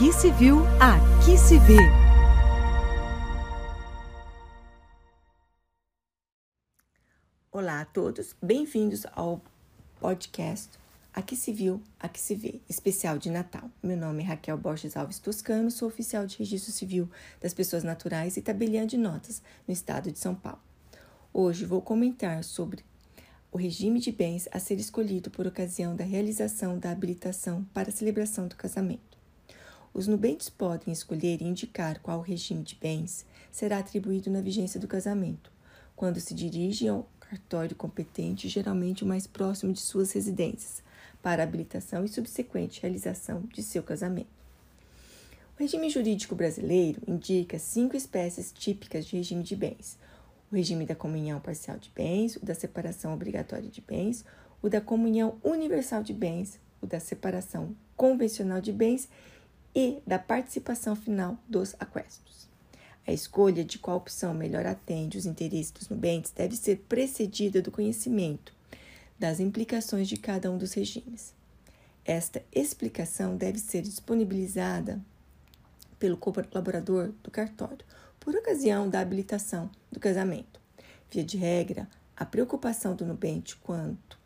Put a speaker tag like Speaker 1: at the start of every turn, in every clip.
Speaker 1: Aqui se viu, aqui se vê.
Speaker 2: Olá a todos, bem-vindos ao podcast Aqui se viu, aqui se vê, especial de Natal. Meu nome é Raquel Borges Alves Toscano, sou oficial de registro civil das pessoas naturais e tabeliã de notas no estado de São Paulo. Hoje vou comentar sobre o regime de bens a ser escolhido por ocasião da realização da habilitação para a celebração do casamento. Os nubentes podem escolher e indicar qual regime de bens será atribuído na vigência do casamento, quando se dirigem ao cartório competente, geralmente o mais próximo de suas residências, para habilitação e subsequente realização de seu casamento. O regime jurídico brasileiro indica cinco espécies típicas de regime de bens: o regime da comunhão parcial de bens, o da separação obrigatória de bens, o da comunhão universal de bens, o da separação convencional de bens e da participação final dos aquestos. A escolha de qual opção melhor atende os interesses dos nubentes deve ser precedida do conhecimento das implicações de cada um dos regimes. Esta explicação deve ser disponibilizada pelo colaborador do cartório por ocasião da habilitação do casamento. Via de regra, a preocupação do nubente quanto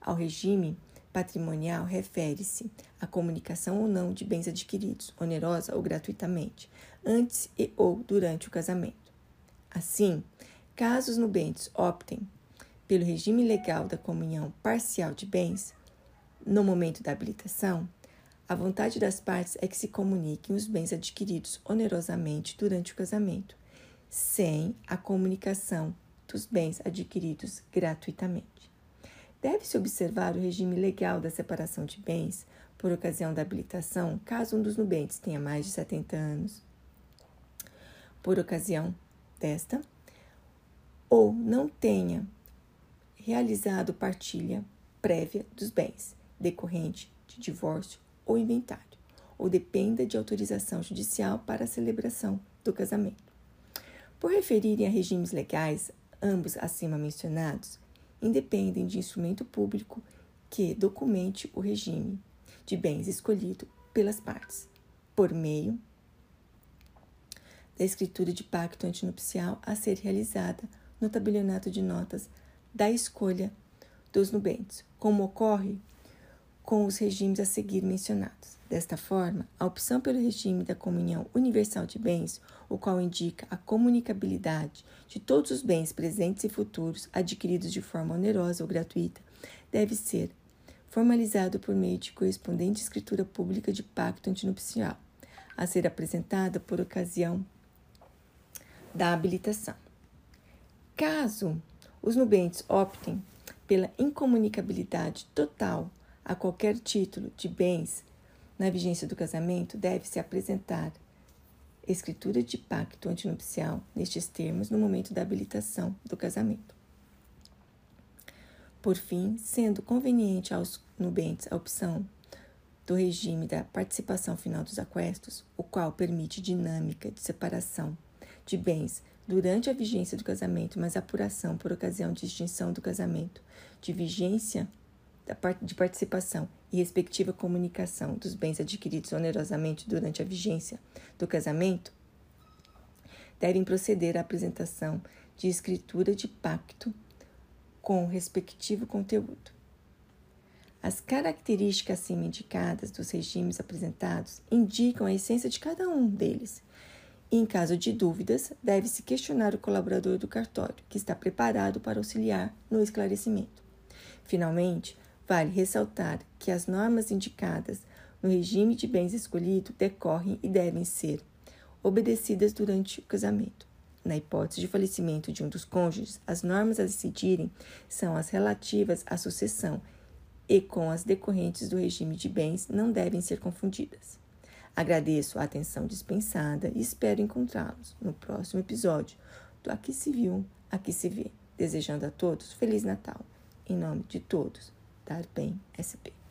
Speaker 2: ao regime patrimonial refere-se à comunicação ou não de bens adquiridos, onerosa ou gratuitamente, antes e ou durante o casamento. Assim, caso os nubentes optem pelo regime legal da comunhão parcial de bens, no momento da habilitação, a vontade das partes é que se comuniquem os bens adquiridos onerosamente durante o casamento, sem a comunicação dos bens adquiridos gratuitamente. Deve-se observar o regime legal da separação de bens por ocasião da habilitação, caso um dos nubentes tenha mais de 70 anos, por ocasião desta, ou não tenha realizado partilha prévia dos bens, decorrente de divórcio ou inventário, ou dependa de autorização judicial para a celebração do casamento. Por referirem a regimes legais, ambos acima mencionados independem de instrumento público que documente o regime de bens escolhido pelas partes, por meio da escritura de pacto antinupcial a ser realizada no tabelionato de notas da escolha dos nubentes, como ocorre com os regimes a seguir mencionados. Desta forma, a opção pelo regime da comunhão universal de bens, o qual indica a comunicabilidade de todos os bens presentes e futuros adquiridos de forma onerosa ou gratuita, deve ser formalizado por meio de correspondente escritura pública de pacto antinupcial, a ser apresentada por ocasião da habilitação. Caso os nubentes optem pela incomunicabilidade total a qualquer título de bens na vigência do casamento, deve-se apresentar escritura de pacto antinupcial nestes termos no momento da habilitação do casamento. Por fim, sendo conveniente aos nubentes a opção do regime da participação final dos aquestos, o qual permite dinâmica de separação de bens durante a vigência do casamento, mas apuração por ocasião de extinção do casamento, de vigência de participação e respectiva comunicação dos bens adquiridos onerosamente durante a vigência do casamento, devem proceder à apresentação de escritura de pacto com o respectivo conteúdo. As características acima indicadas dos regimes apresentados indicam a essência de cada um deles e, em caso de dúvidas, deve-se questionar o colaborador do cartório, que está preparado para auxiliar no esclarecimento. Finalmente, vale ressaltar que as normas indicadas no regime de bens escolhido decorrem e devem ser obedecidas durante o casamento. Na hipótese de falecimento de um dos cônjuges, as normas a decidirem são as relativas à sucessão e com as decorrentes do regime de bens não devem ser confundidas. Agradeço a atenção dispensada e espero encontrá-los no próximo episódio do Aqui se viu, Aqui se vê. Desejando a todos Feliz Natal. Em nome de todos, Dar Bem SP.